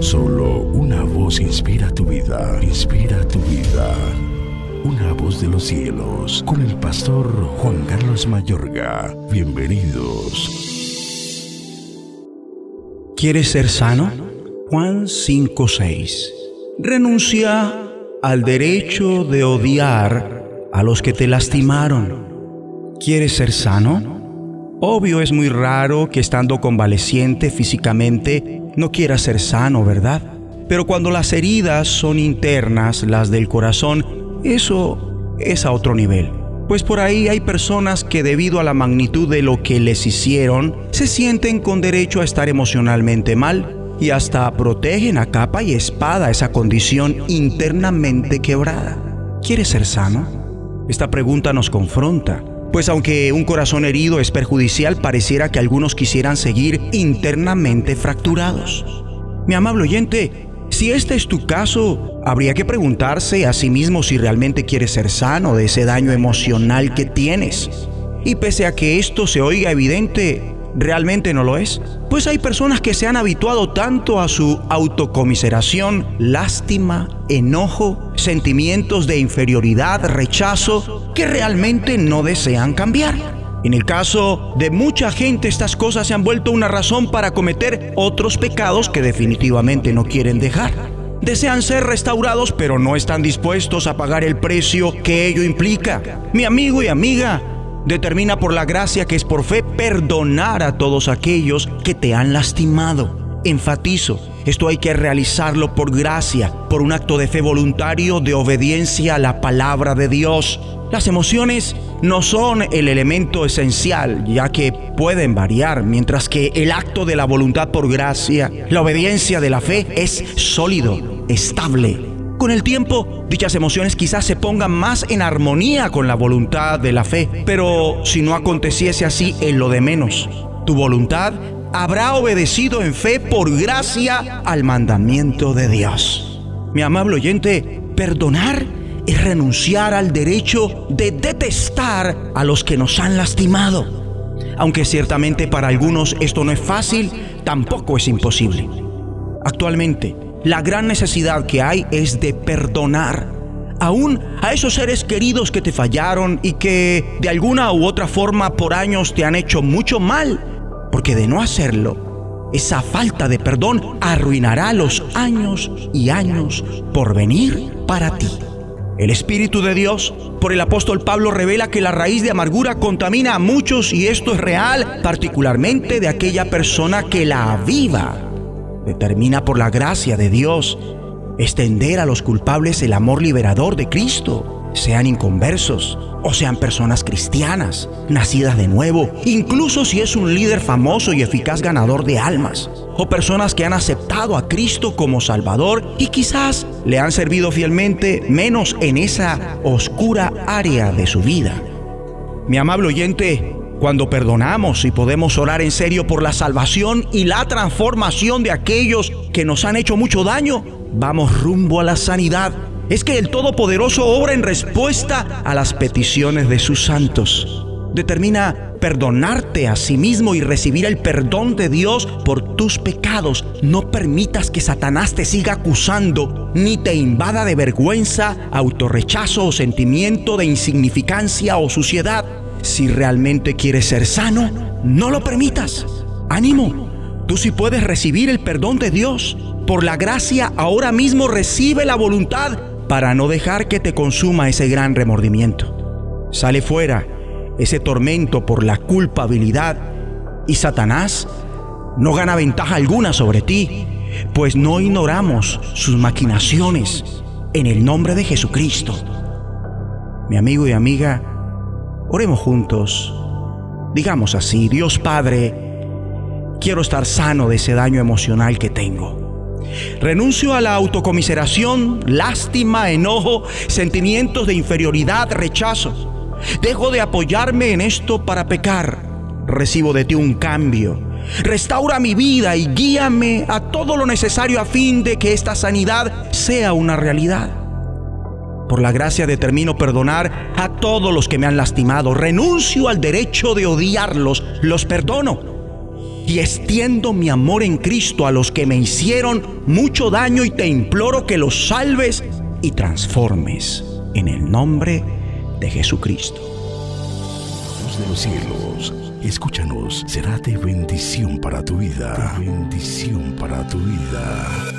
Solo una voz inspira tu vida, inspira tu vida. Una voz de los cielos, con el pastor Juan Carlos Mayorga. Bienvenidos. ¿Quieres ser sano? Juan 5:6. Renuncia al derecho de odiar a los que te lastimaron. ¿Quieres ser sano? Obvio es muy raro que estando convaleciente físicamente no quieras ser sano, ¿verdad? Pero cuando las heridas son internas, las del corazón, eso es a otro nivel. Pues por ahí hay personas que debido a la magnitud de lo que les hicieron, se sienten con derecho a estar emocionalmente mal y hasta protegen a capa y espada esa condición internamente quebrada. ¿Quieres ser sano? Esta pregunta nos confronta, pues aunque un corazón herido es perjudicial, pareciera que algunos quisieran seguir internamente fracturados. Mi amable oyente, si este es tu caso, habría que preguntarse a sí mismo si realmente quieres ser sano de ese daño emocional que tienes. Y pese a que esto se oiga evidente, realmente no lo es. Pues hay personas que se han habituado tanto a su autocomiseración, lástima, enojo, sentimientos de inferioridad, rechazo, que realmente no desean cambiar. En el caso de mucha gente estas cosas se han vuelto una razón para cometer otros pecados que definitivamente no quieren dejar. Desean ser restaurados pero no están dispuestos a pagar el precio que ello implica. Mi amigo y amiga, determina por la gracia que es por fe perdonar a todos aquellos que te han lastimado. Enfatizo, esto hay que realizarlo por gracia, por un acto de fe voluntario de obediencia a la palabra de Dios. Las emociones no son el elemento esencial, ya que pueden variar, mientras que el acto de la voluntad por gracia, la obediencia de la fe, es sólido, estable con el tiempo, dichas emociones quizás se pongan más en armonía con la voluntad de la fe, pero si no aconteciese así, en lo de menos. Tu voluntad habrá obedecido en fe por gracia al mandamiento de Dios. Mi amable oyente, perdonar es renunciar al derecho de detestar a los que nos han lastimado. Aunque ciertamente para algunos esto no es fácil, tampoco es imposible. Actualmente, la gran necesidad que hay es de perdonar. Aún a esos seres queridos que te fallaron y que de alguna u otra forma por años te han hecho mucho mal. Porque de no hacerlo, esa falta de perdón arruinará los años y años por venir para ti. El Espíritu de Dios, por el apóstol Pablo, revela que la raíz de amargura contamina a muchos y esto es real, particularmente de aquella persona que la aviva determina por la gracia de Dios extender a los culpables el amor liberador de Cristo, sean inconversos o sean personas cristianas, nacidas de nuevo, incluso si es un líder famoso y eficaz ganador de almas, o personas que han aceptado a Cristo como Salvador y quizás le han servido fielmente menos en esa oscura área de su vida. Mi amable oyente, cuando perdonamos y podemos orar en serio por la salvación y la transformación de aquellos que nos han hecho mucho daño, vamos rumbo a la sanidad. Es que el Todopoderoso obra en respuesta a las peticiones de sus santos. Determina perdonarte a sí mismo y recibir el perdón de Dios por tus pecados. No permitas que Satanás te siga acusando, ni te invada de vergüenza, autorrechazo o sentimiento de insignificancia o suciedad. Si realmente quieres ser sano, no lo permitas. Ánimo, tú sí puedes recibir el perdón de Dios. Por la gracia, ahora mismo recibe la voluntad para no dejar que te consuma ese gran remordimiento. Sale fuera ese tormento por la culpabilidad y Satanás no gana ventaja alguna sobre ti, pues no ignoramos sus maquinaciones en el nombre de Jesucristo. Mi amigo y amiga, Oremos juntos. Digamos así, Dios Padre, quiero estar sano de ese daño emocional que tengo. Renuncio a la autocomiseración, lástima, enojo, sentimientos de inferioridad, rechazo. Dejo de apoyarme en esto para pecar. Recibo de ti un cambio. Restaura mi vida y guíame a todo lo necesario a fin de que esta sanidad sea una realidad. Por la gracia determino perdonar a todos los que me han lastimado. Renuncio al derecho de odiarlos. Los perdono. y extiendo mi amor en Cristo a los que me hicieron mucho daño y te imploro que los salves y transformes en el nombre de Jesucristo. Dios de los cielos, escúchanos, será de bendición para tu vida. bendición para tu vida.